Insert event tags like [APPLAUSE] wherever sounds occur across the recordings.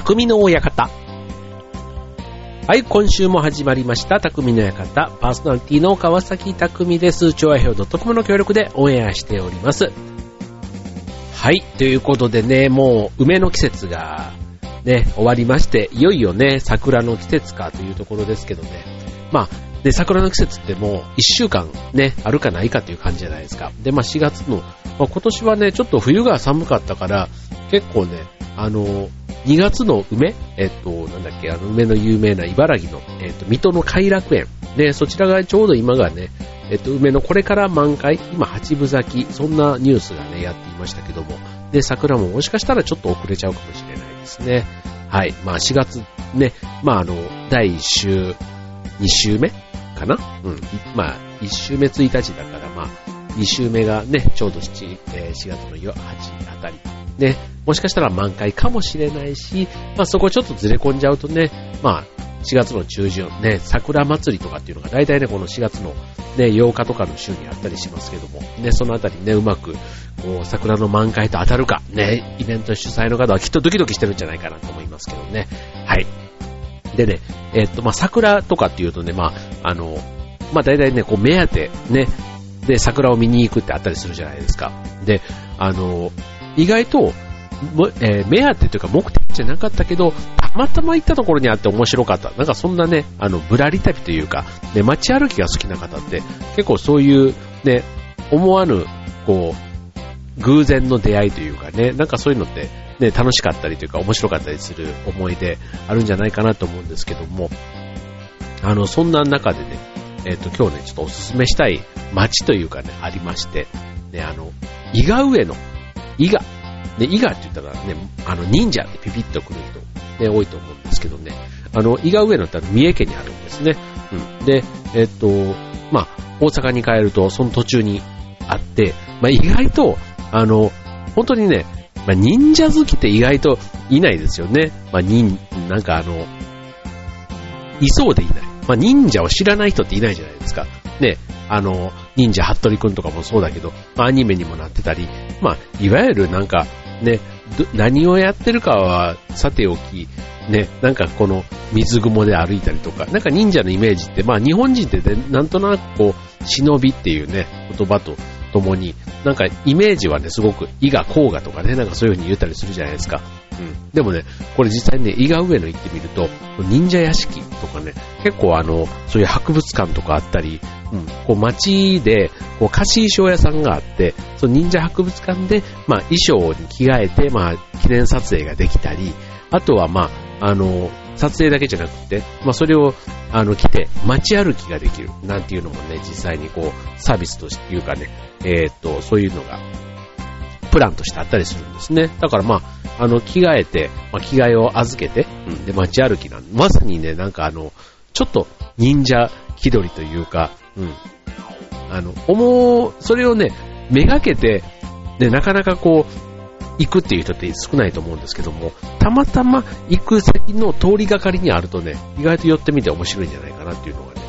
匠の館。はい、今週も始まりました、匠の館。パーソナリティの川崎匠です。超愛表 .com の協力でオンエアしております。はい、ということでね、もう梅の季節がね、終わりまして、いよいよね、桜の季節かというところですけどね。まあ、で、桜の季節ってもう1週間ね、あるかないかという感じじゃないですか。で、まあ4月の、まあ、今年はね、ちょっと冬が寒かったから、結構ね、あの、2月の梅？えっと、なんだっけ、あの梅の有名な茨城の、えっと、水戸の偕楽園。ね、そちらがちょうど今がね、えっと、梅のこれから満開、今八分咲き、そんなニュースがね、やっていましたけども、で、桜ももしかしたらちょっと遅れちゃうかもしれないですね。はい。まあ4月ね、まああの、第1週、2週目かな？うん。まあ、1週目1日だから、まあ、2週目がね、ちょうど7、えー4月の8あたり。ね、もしかしたら満開かもしれないし、まあそこちょっとずれ込んじゃうとね、まあ、4月の中旬、ね、桜祭りとかっていうのが大体ね、この4月のね、8日とかの週にあったりしますけども、ね、そのあたりね、うまく、こう、桜の満開と当たるか、ね、イベント主催の方はきっとドキドキしてるんじゃないかなと思いますけどね。はい。でね、えっと、まあ、桜とかっていうとね、まあ、あの、まあ、大体ね、こう、目当て、ね、で、桜を見に行くってあったりするじゃないですか。で、あの、意外と、えー目当てというか目的じゃなかったけど、たまたま行ったところにあって面白かった。なんかそんなね、あの、ぶらり旅というか、ね、街歩きが好きな方って、結構そういう、ね、思わぬ、こう、偶然の出会いというかね、なんかそういうのって、ね、楽しかったりというか面白かったりする思い出あるんじゃないかなと思うんですけども、あの、そんな中でね、えっ、と、今日ね、ちょっとおすすめしたい街というかね、ありまして、ね、あの、伊賀上野、伊賀、ね、伊賀って言ったらね、あの、忍者ってピピッと来る人、ね、多いと思うんですけどね、あの、伊賀上野って三重県にあるんですね。うん。で、えっ、と、まあ、大阪に帰ると、その途中にあって、まあ、意外と、あの、本当にね、まあ、忍者好きって意外といないですよね。まあ、忍、なんかあの、いそうでいない。まあ、忍者を知らない人っていないじゃないですか。ね、あの、忍者服部くんとかもそうだけど、まあ、アニメにもなってたり、まあ、いわゆるなんか、ね、何をやってるかはさておき、ね、なんかこの水雲で歩いたりとか、なんか忍者のイメージって、まあ日本人ってね、なんとなくこう、忍びっていうね、言葉とともに、なんかイメージはね、すごく伊賀甲賀とかね、なんかそういう風に言ったりするじゃないですか。うん。でもね、これ実際ね、伊賀上野行ってみると、忍者屋敷とかね、結構あの、そういう博物館とかあったり、うん、こう街で、こう貸衣装屋さんがあって、その忍者博物館で、まあ衣装に着替えて、まあ記念撮影ができたり、あとはまあ、あの、撮影だけじゃなくて、まあそれを、あの、着て街歩きができる、なんていうのもね、実際にこう、サービスとしていうかね、えーっと、そういうのが、プランとしてあったりするんですね。だからまあ、あの、着替えて、まあ、着替えを預けて、うん、で、街歩きなんで、まさにね、なんかあの、ちょっと忍者気取りというか、うん。あの、思う、それをね、めがけて、で、なかなかこう、行くっていう人って少ないと思うんですけども、たまたま行く先の通りがかりにあるとね、意外と寄ってみて面白いんじゃないかなっていうのがね、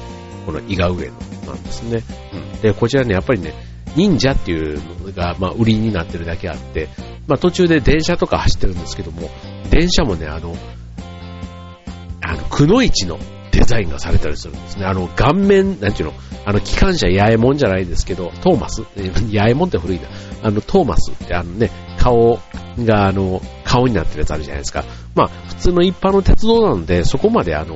この伊賀上野なんですね。うん。で、こちらね、やっぱりね、忍者っていうのが、まあ、売りになってるだけあって、まあ、途中で電車とか走ってるんですけども、電車もね、あの、あの、くのいちのデザインがされたりするんですね。あの、顔面、なんていうの、あの、機関車八重門じゃないですけど、トーマス？え [LAUGHS] 八重門って古いな。あの、トーマスってあのね、顔が、あの、顔になってるやつあるじゃないですか。まあ、普通の一般の鉄道なので、そこまであの、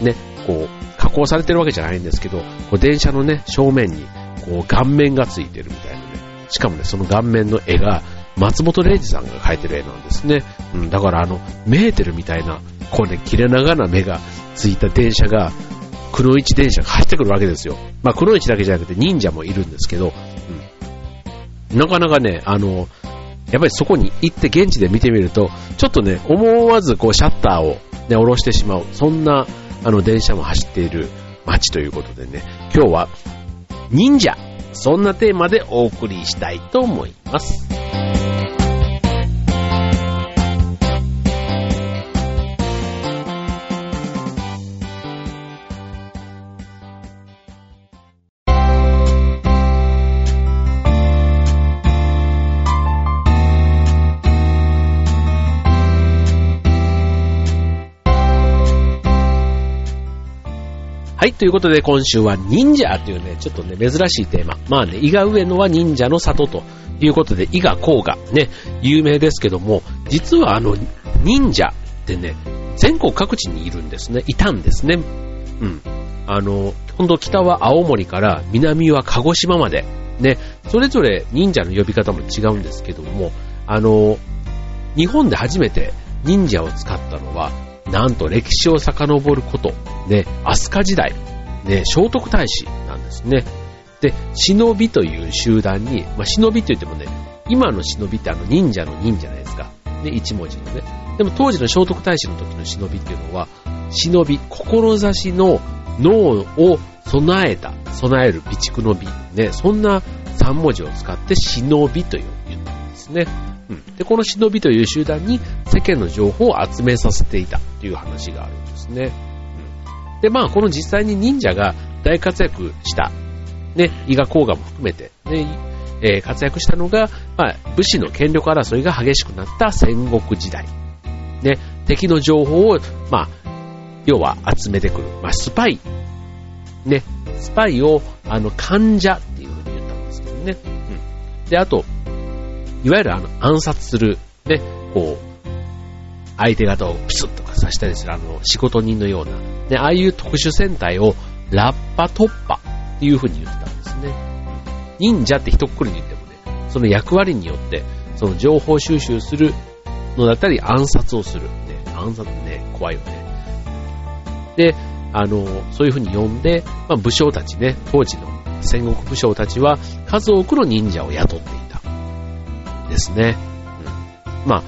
ね、こう、加工されてるわけじゃないんですけど、こう電車のね、正面に、こう、顔面がついてるみたいなね。しかもね、その顔面の絵が、松本零士さんが描いてる絵なんですね。うん、だからあの、メーテルみたいな、こうね、切れ長な目がついた電車が、黒一電車が走ってくるわけですよ。まあ、黒一だけじゃなくて忍者もいるんですけど、うん。なかなかね、あの、やっぱりそこに行って現地で見てみると、ちょっとね、思わずこうシャッターをね、下ろしてしまう。そんな、あの、電車も走っている街ということでね、今日は、忍者。そんなテーマでお送りしたいと思います。はい、ということで今週は忍者というね、ちょっとね、珍しいテーマ。まあね、伊賀上野は忍者の里ということで、伊賀甲賀、ね、有名ですけども、実はあの、忍者ってね、全国各地にいるんですね。いたんですね。うん。あの、今度北は青森から南は鹿児島まで、ね、それぞれ忍者の呼び方も違うんですけども、あの、日本で初めて忍者を使ったのは、なんと歴史を遡ること、ね、飛鳥時代、ね、聖徳太子なんですね。で、忍びという集団に、まあ、忍びと言ってもね、今の忍びってあの忍者の忍じゃないですか。ね、一文字のね。でも当時の聖徳太子の時の忍びっていうのは、忍び、志の脳を備えた、備える備蓄の美、ね、そんな3文字を使って忍びという言ったんですね。うん。で、この忍びという集団に世間の情報を集めさせていたという話があるんですね。で、まあ、この実際に忍者が大活躍した、ね、伊賀甲賀も含めて、ね、えー、活躍したのが、まあ、武士の権力争いが激しくなった戦国時代。ね、敵の情報を、まあ、要は集めてくる。まあ、スパイ。ね、スパイを、あの、患者っていうふうに言ったんですけどね。うん。で、あと、いわゆるあの、暗殺する、ね、こう、相手方をプスッとか刺したりするあの、仕事人のような、ね、ああいう特殊戦隊をラッパ突破っていう風に言ってたんですね。忍者って一括りに言ってもね、その役割によって、その情報収集するのだったり暗殺をする。ね、暗殺ね、怖いよね。で、あの、そういう風に呼んで、まあ、武将たちね、当時の戦国武将たちは数多くの忍者を雇っていた。ですね。うん、まあ、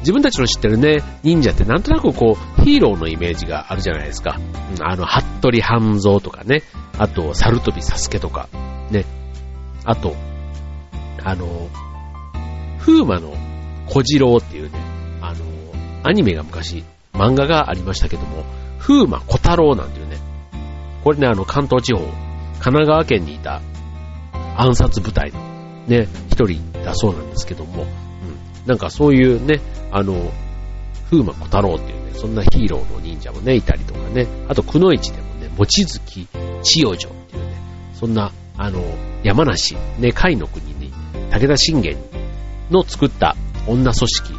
自分たちの知ってるね、忍者ってなんとなくこう、ヒーローのイメージがあるじゃないですか。うん、あの、服部半蔵とかね、あと、猿飛サスケとか、ね、あと、あの、風魔の小次郎っていうね、あの、アニメが昔、漫画がありましたけども、風魔小太郎なんていうね、これね、あの、関東地方、神奈川県にいた暗殺部隊のね、一人だそうなんですけども、うん、なんかそういうね、あの、風魔小太郎っていうね、そんなヒーローの忍者もね、いたりとかね、あと、くのいちでもね、望月千代女っていうね、そんな、あの、山梨、ね、海の国に、武田信玄の作った女組織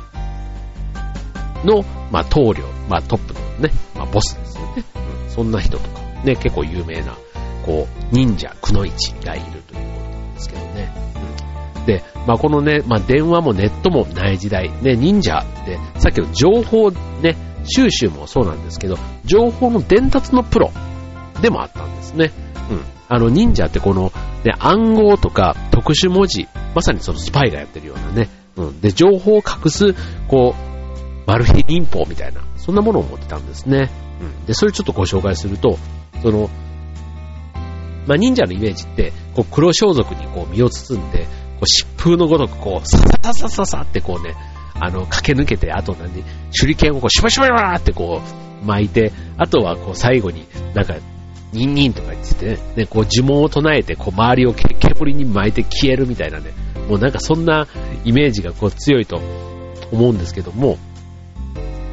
の、まあ、棟梁、まあ、トップのね、まあ、ボスですよね。うん、そんな人とか、ね、結構有名な、こう、忍者、くのいちがいるということなんですけど。で、まあ、このね、まあ、電話もネットもない時代、ね、忍者って、さっきの情報ね、収集もそうなんですけど、情報の伝達のプロでもあったんですね。うん。あの、忍者ってこの、ね、暗号とか特殊文字、まさにそのスパイがやってるようなね、うん。で、情報を隠す、こう、マル秘忍法みたいな、そんなものを持ってたんですね。うん。で、それちょっとご紹介すると、その、まあ、忍者のイメージって、こう、黒装束にこう身を包んで、う疾風のごとくこう、さささささってこうね、あの、駆け抜けて、あと何、手裏剣をこう、シュバシュバシュバってこう、巻いて、あとはこう、最後になんか、ニンニンとか言ってね、ね、こう呪文を唱えて、こう周りを煙に巻いて消えるみたいなね、もうなんかそんなイメージがこう強いと思うんですけども、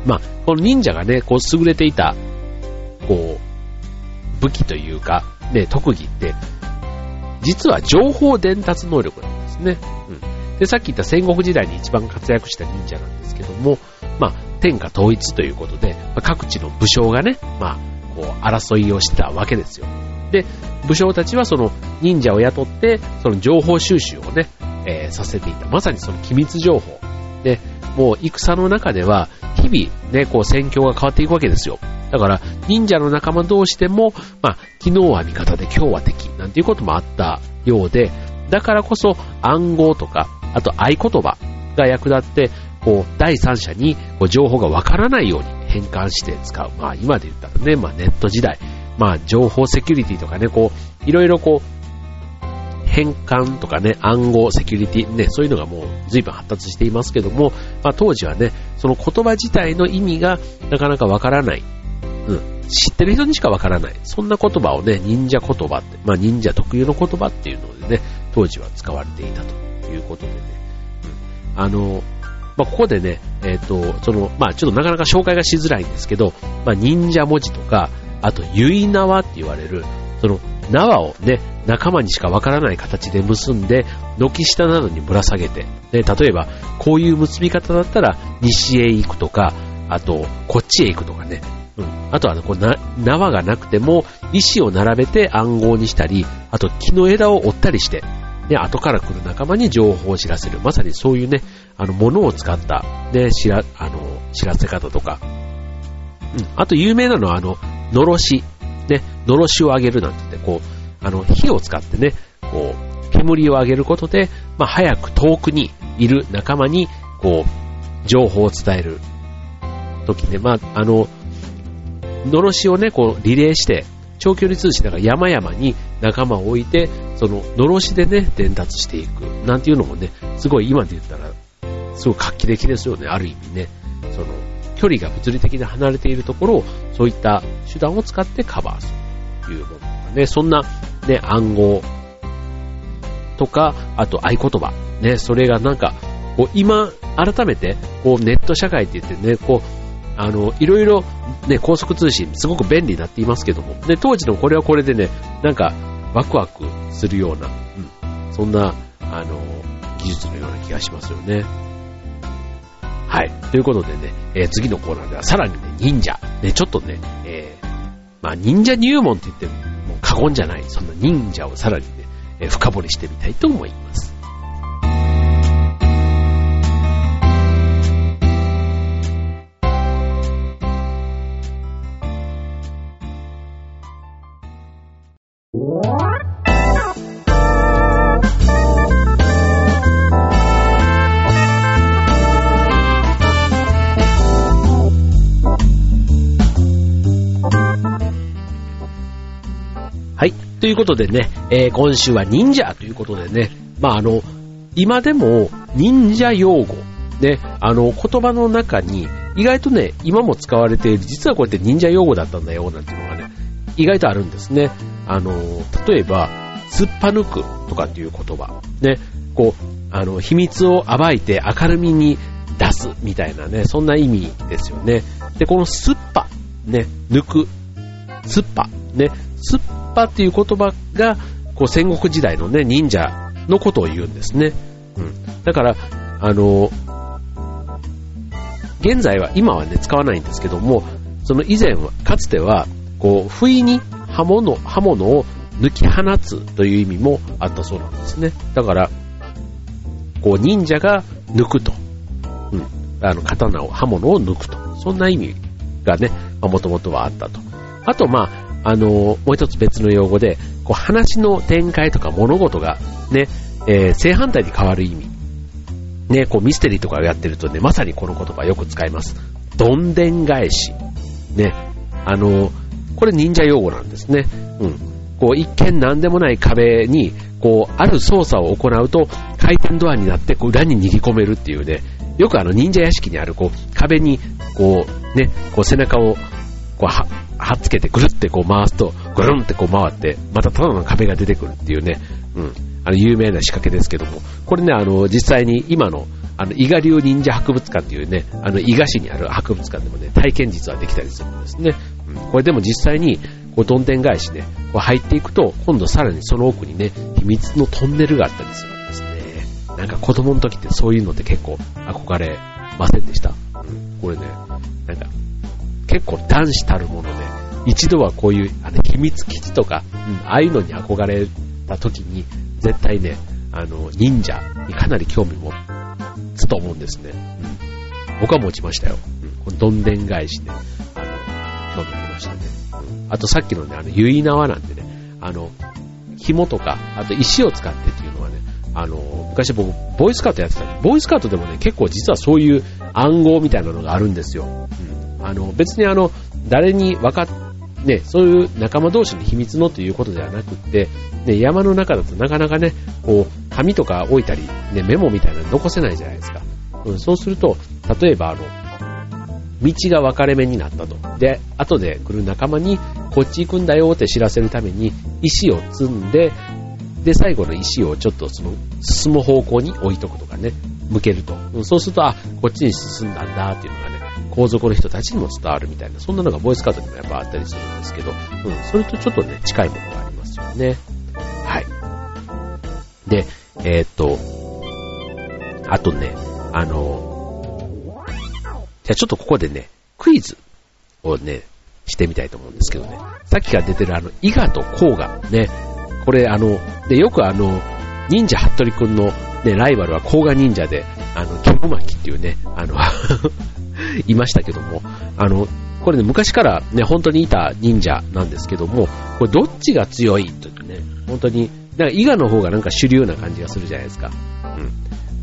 まあ、この忍者がね、こう優れていた、こう、武器というか、ね、特技って、実は情報伝達能力なんですね。うん。で、さっき言った戦国時代に一番活躍した忍者なんですけども、まあ、天下統一ということで、まあ、各地の武将がね、まあ、こう、争いをしてたわけですよ。で、武将たちはその忍者を雇って、その情報収集をね、えー、させていた。まさにその機密情報。で、もう戦の中では、日々ね、こう戦況が変わっていくわけですよ。だから、忍者の仲間同士でも、まあ、昨日は味方で今日は敵、なんていうこともあったようで、だからこそ暗号とか、あと合言葉が役立って、こう、第三者にこう情報がわからないように変換して使う。まあ、今で言ったらね、まあ、ネット時代、まあ、情報セキュリティとかね、こう、いろいろこう、変換とかね、暗号、セキュリティ、ね、そういうのがもう随分発達していますけども、まあ当時はね、その言葉自体の意味がなかなかわからない。うん。知ってる人にしかわからない。そんな言葉をね、忍者言葉って、まあ忍者特有の言葉っていうのでね、当時は使われていたということでね。うん。あの、まあここでね、えっ、ー、と、その、まあちょっとなかなか紹介がしづらいんですけど、まあ忍者文字とか、あと、結縄って言われる、その縄をね、仲間にしかわからない形で結んで、軒下などにぶら下げて、で、例えば、こういう結び方だったら、西へ行くとか、あと、こっちへ行くとかね。うん。あとは、こうな、縄がなくても、石を並べて暗号にしたり、あと木の枝を折ったりして、で、後から来る仲間に情報を知らせる。まさにそういうね、あの、ものを使った、で、知ら、あの、知らせ方とか。うん。あと、有名なのは、あの、のろし。ね、のろしをあげるなんて言って、こう、あの、火を使ってね、こう、煙を上げることで、まあ、早く遠くにいる仲間に、こう、情報を伝える時ね、まあ、あの、のろしをね、こう、リレーして、長距離通信だから山々に仲間を置いて、その、のろしでね、伝達していく。なんていうのもね、すごい今で言ったら、すごい画期的ですよね、ある意味ね。その、距離が物理的に離れているところを、そういった手段を使ってカバーするというものとかね、そんな、ね、暗号とか、あと合言葉。ね、それがなんか、こう今、改めて、こうネット社会って言ってね、こう、あの、いろいろ、ね、高速通信、すごく便利になっていますけども、で、当時のこれはこれでね、なんか、ワクワクするような、うん、そんな、あの、技術のような気がしますよね。はい。ということでね、えー、次のコーナーではさらにね、忍者。ね、ちょっとね、えー、まあ、忍者入門って言っても、もう過言じゃない、そんな忍者をさらにね、えー、深掘りしてみたいと思います。いうことでね、えー、今週は忍者ということでね、まああの、今でも忍者用語、ね、あの、言葉の中に意外とね、今も使われている、実はこうやって忍者用語だったんだよ、なんていうのがね、意外とあるんですね。あの、例えば、すっぱ抜くとかっていう言葉。ね、こう、あの、秘密を暴いて明るみに出すみたいなね、そんな意味ですよね。で、このすっぱ、ね、抜く、すっぱ、ね、すっぱっていう言葉が、こう戦国時代のね、忍者のことを言うんですね。うん。だから、あの、現在は、今はね、使わないんですけども、その以前は、かつては、こう、不意に刃物、刃物を抜き放つという意味もあったそうなんですね。だから、こう、忍者が抜くと。うん。あの、刀を、刃物を抜くと。そんな意味がね、もともとはあったと。あと、まあ、あの、もう一つ別の用語で、こう話の展開とか物事がね、えー、正反対に変わる意味。ね、こうミステリーとかをやってるとね、まさにこの言葉よく使います。どんでん返し。ね、あの、これ忍者用語なんですね。うん。こう一見何でもない壁に、こう、ある操作を行うと、回転ドアになって、こう裏に逃げ込めるっていうね、よくあの忍者屋敷にある、こう、壁に、こう、ね、こう背中を、こう、は、はっつけてぐるってこう回すと、ぐるんってこう回って、またただの壁が出てくるっていうね、うん、あの、有名な仕掛けですけども、これね、あの、実際に今の、あの、伊賀流忍者博物館っていうね、あの、伊賀市にある博物館でもね、体験実はできたりするんですね。うん、これでも実際に、こう、どんでん返しね、こう入っていくと、今度さらにその奥にね、秘密のトンネルがあったりするんですね。なんか子供の時ってそういうのって結構憧れませんでした？うん、これね、なんか、結構男子たるもので、一度はこういうあの秘密基地とか、うん、ああいうのに憧れた時に、絶対ね、あの、忍者にかなり興味持つと思うんですね。うん、僕は持ちましたよ。うん、このどんでん返しね、あの、興味ありましたね。うん、あとさっきのね、あの、結縄なんてね、あの、紐とか、あと石を使ってっていうのあの、昔僕、ボーイスカートやってたボーイスカートでもね、結構実はそういう暗号みたいなのがあるんですよ。うんあの、別にあの、誰に分かっ、ね、そういう仲間同士の秘密のということではなくって、ね、山の中だとなかなかね、こう、紙とか置いたり、ね、メモみたいなの残せないじゃないですか。うん、そうすると、例えばあの、道が分かれ目になったと。で、後で来る仲間に、こっち行くんだよって知らせるために、石を積んで、で、最後の石をちょっとその、進む方向に置いとくとかね。向けると。そうすると、あ、こっちに進んだんだっていうのがね、皇族の人たちにも伝わるみたいな、そんなのがボイスカードにもやっぱあったりするんですけど、うん、それとちょっとね、近いものがありますよね。はい。で、えー、っと、あとね、あの、じゃあちょっとここでね、クイズをね、してみたいと思うんですけどね。さっきから出てるあの、伊賀と甲賀ね、これあの、で、よくあの、忍者服部くんのね、ライバルは甲賀忍者で、あの、煙巻っていうね、あの [LAUGHS] いましたけども、あの、これね、昔からね、本当にいた忍者なんですけども、これどっちが強いとね、本当に、だか伊賀の方がなんか主流な感じがするじゃないですか。うん。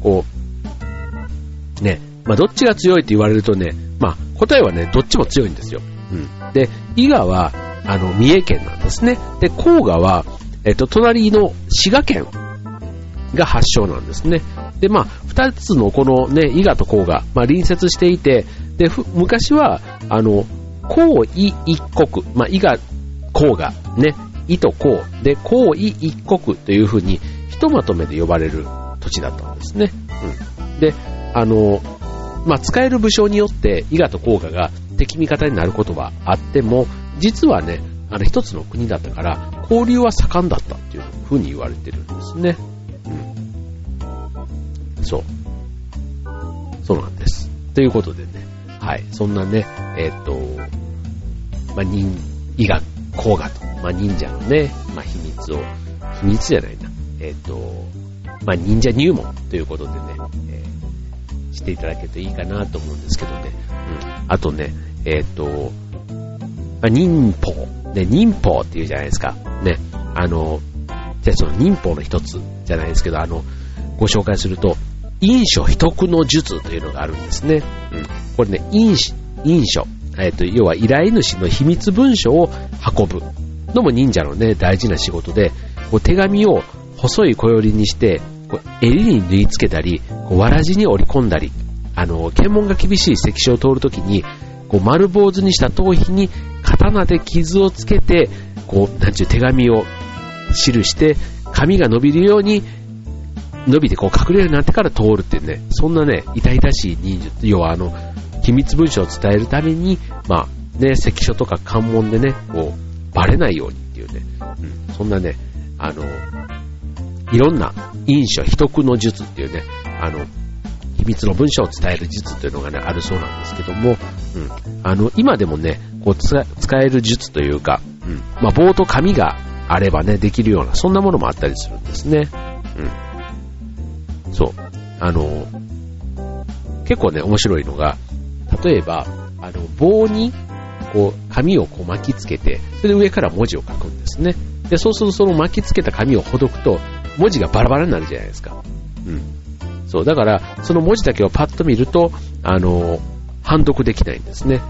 こう、ね、まあどっちが強いって言われるとね、まあ答えはね、どっちも強いんですよ。うん。で、伊賀は、あの、三重県なんですね。で、甲賀は、えっと、隣の滋賀県が発祥なんですね。で、まあ、二つのこのね、伊賀と甲賀、まあ、隣接していて、で、昔は、あの、甲伊一国、まあ、伊賀、甲賀、ね、伊と甲、で、甲伊一国というふうに、ひとまとめで呼ばれる土地だったんですね。うん。で、あの、まあ、使える武将によって、伊賀と甲賀が敵味方になることはあっても、実はね、あの一つの国だったから、交流は盛んだったっていうふうに言われてるんですね。うん。そう。そうなんです。ということでね、はい、そんなね、えっ、ー、と、まあ、忍、医学、工学と、まあ、忍者のね、まあ、秘密を、秘密じゃないな、えっ、ー、と、まあ、忍者入門ということでね、えー、していただけるといいかなと思うんですけどね、うん。あとね、えっ、ー、と、まあ、忍法、ね、忍法っていうじゃないですか。ね、あの、じゃその忍法の一つじゃないですけど、あの、ご紹介すると、印書秘匿の術というのがあるんですね。うん。これね、印、印書。えっ、ー、と、要は依頼主の秘密文書を運ぶのも忍者のね、大事な仕事で、こう手紙を細い小よりにして、こう襟に縫い付けたり、こうわらじに折り込んだり、あの、検問が厳しい関所を通るときに、こう丸坊主にした頭皮に刀で傷をつけて、こう、なんちゅう手紙を記して、髪が伸びるように、伸びてこう隠れるようになってから通るっていうね、そんなね、痛々しい忍術、要はあの、秘密文書を伝えるために、まあ、ね、関所とか関門でね、こう、バレないようにっていうね、うん、そんなね、あの、いろんな印書、秘匿の術っていうね、あの、秘密の文章を伝える術というのがね、あるそうなんですけども、うん、あの、今でもね、こう使える術というか、うん、まあ、棒と紙があればね、できるような、そんなものもあったりするんですね。うん。そう。あの、結構ね、面白いのが、例えば、あの、棒に、こう、紙をこう巻きつけて、それで上から文字を書くんですね。で、そうするとその巻きつけた紙をほどくと、文字がバラバラになるじゃないですか。うん。そう、だから、その文字だけをパッと見ると、あの、判読できないんですね。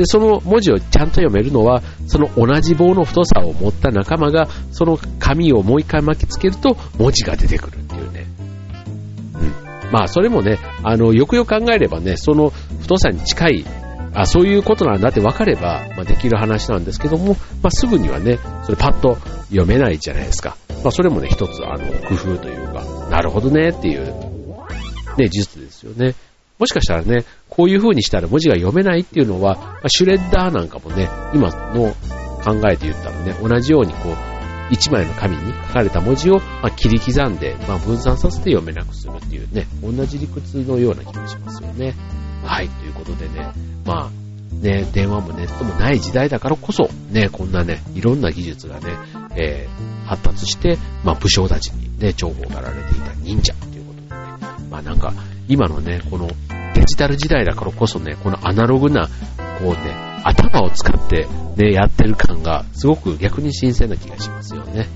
で、その文字をちゃんと読めるのは、その同じ棒の太さを持った仲間が、その紙をもう一回巻きつけると、文字が出てくるっていうね。うん。まあ、それもね、あの、よくよく考えればね、その太さに近い、あ、そういうことなんだって分かれば、まあ、できる話なんですけども、まあ、すぐにはね、それパッと読めないじゃないですか。まあ、それもね、一つ、あの、工夫というか、なるほどねっていうね、術ですよね。もしかしたらね、こういう風にしたら文字が読めないっていうのは、まあ、シュレッダーなんかもね、今の考えて言ったらね、同じようにこう、一枚の紙に書かれた文字を、まあ、切り刻んで、まあ、分散させて読めなくするっていうね、同じ理屈のような気がしますよね。はい、ということでね、まあ、ね、電話もネットもない時代だからこそ、ね、こんなね、いろんな技術がね、えー、発達して、まあ、武将たちにね、情報がられていた忍者ということでねまあなんか、今のね、このデジタル時代だからこそね、このアナログな、こうね、頭を使ってね、やってる感が、すごく逆に新鮮な気がしますよね。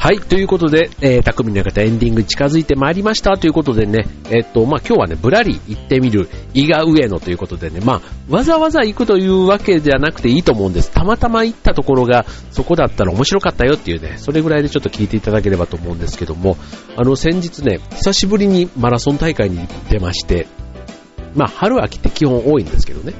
はい、ということで、えー、匠の方エンディング近づいてまいりましたということでね、えっと、まあ、今日はね、ぶらり行ってみる、伊賀上野ということでね、まあ、わざわざ行くというわけじゃなくていいと思うんです。たまたま行ったところが、そこだったら面白かったよっていうね、それぐらいでちょっと聞いていただければと思うんですけども、あの、先日ね、久しぶりにマラソン大会に出まして、まあ、春秋って基本多いんですけどね。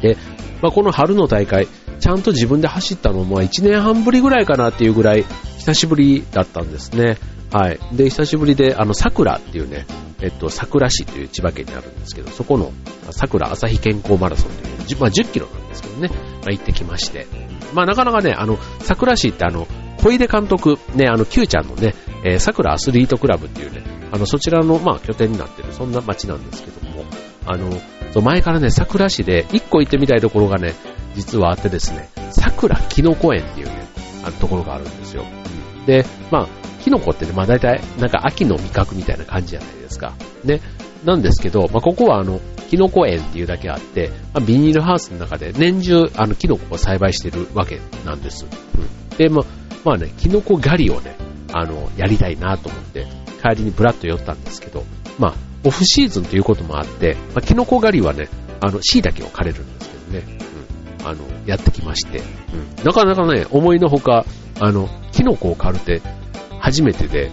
で、まあ、この春の大会、ちゃんと自分で走ったのも1年半ぶりぐらいかなっていうぐらい久しぶりだったんですね。はい。で、久しぶりで、あの、桜っていうね、えっと、桜市という千葉県にあるんですけど、そこの桜朝日健康マラソンという、まあ、10キロなんですけどね、まあ、行ってきまして。まあ、なかなかね、あの、桜市ってあの、小出監督、ね、あの、Q ちゃんのね、えー、桜アスリートクラブっていうね、あの、そちらの、まあ、拠点になってる、そんな街なんですけども、あの、前からね、桜市で一個行ってみたいところがね、実はあってですね、桜きのこ園っていうね、あのところがあるんですよ。で、まあ、キノコってね、まあ大体、なんか秋の味覚みたいな感じじゃないですか。ね。なんですけど、まあここはあの、キノコ園っていうだけあって、まあ、ビニールハウスの中で年中、あの、キノコを栽培してるわけなんです。うん。で、まあ、まあね、キノコ狩りをね、あの、やりたいなと思って、帰りにブラッと寄ったんですけど、まあ、オフシーズンということもあって、まあ、キノコ狩りはね、あの、椎茸を枯れるんですけどね、うん、あの、やってきまして、うん、なかなかね、思いのほか、あの、キノコを狩るって初めてで、うん、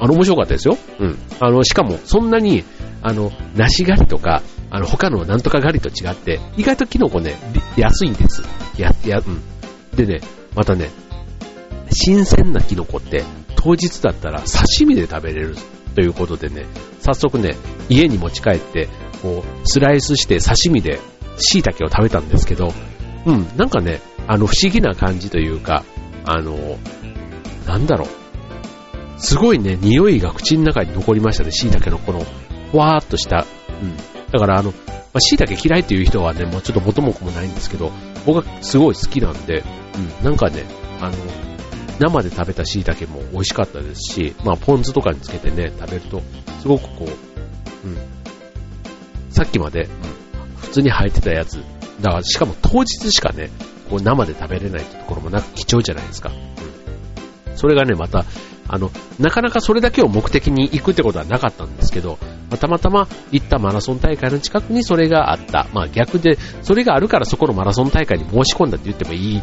あの、面白かったですよ。うん。あの、しかも、そんなに、あの、梨狩りとか、あの、他のなんとか狩りと違って、意外とキノコね、安いんです。や、や、うん。でね、またね、新鮮なキノコって、当日だったら刺身で食べれるということでね、早速ね、家に持ち帰って、こう、スライスして刺身で椎茸を食べたんですけど、うん、なんかね、あの、不思議な感じというか、あの、なんだろう。すごいね、匂いが口の中に残りましたね、椎茸のこの、わーっとした、うん。だからあの、まあ、椎茸嫌いっていう人はね、もうちょっと元も子もないんですけど、僕はすごい好きなんで、うん、なんかね、あの、生で食べた椎茸も美味しかったですし、まあ、ポン酢とかにつけてね、食べると、すごくこう、うん。さっきまで、うん、普通に生えてたやつ、だから、しかも当日しかね、こう生で食べれないってところもなく貴重じゃないですか。それがね、また、あの、なかなかそれだけを目的に行くってことはなかったんですけど、まあ、たまたま行ったマラソン大会の近くにそれがあった。まあ逆で、それがあるからそこのマラソン大会に申し込んだって言ってもいい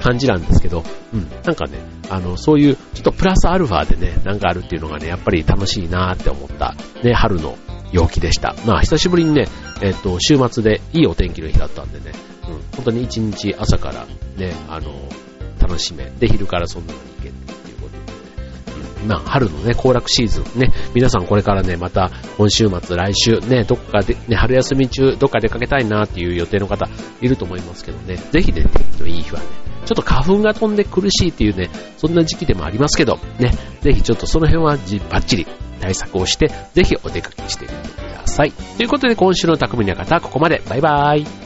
感じなんですけど、うん、なんかね、あの、そういう、ちょっとプラスアルファでね、なんかあるっていうのがね、やっぱり楽しいなーって思った、ね、春の陽気でした。まあ、久しぶりにね、えっ、と、週末でいいお天気の日だったんでね、うん、本当に一日朝からね、あの、楽しめ、で、昼からそんなのに行けて、まあ、春のね、行楽シーズンね、皆さんこれからね、また今週末、来週ね、どっかで、ね、春休み中、どっか出かけたいなっていう予定の方いると思いますけどね、ぜひね、天気のいい日はね、ちょっと花粉が飛んで苦しいっていうね、そんな時期でもありますけど、ね、ぜひちょっとその辺はじバッチリ対策をして、ぜひお出かけしてみてください。ということで今週の匠の方はここまで。バイバーイ。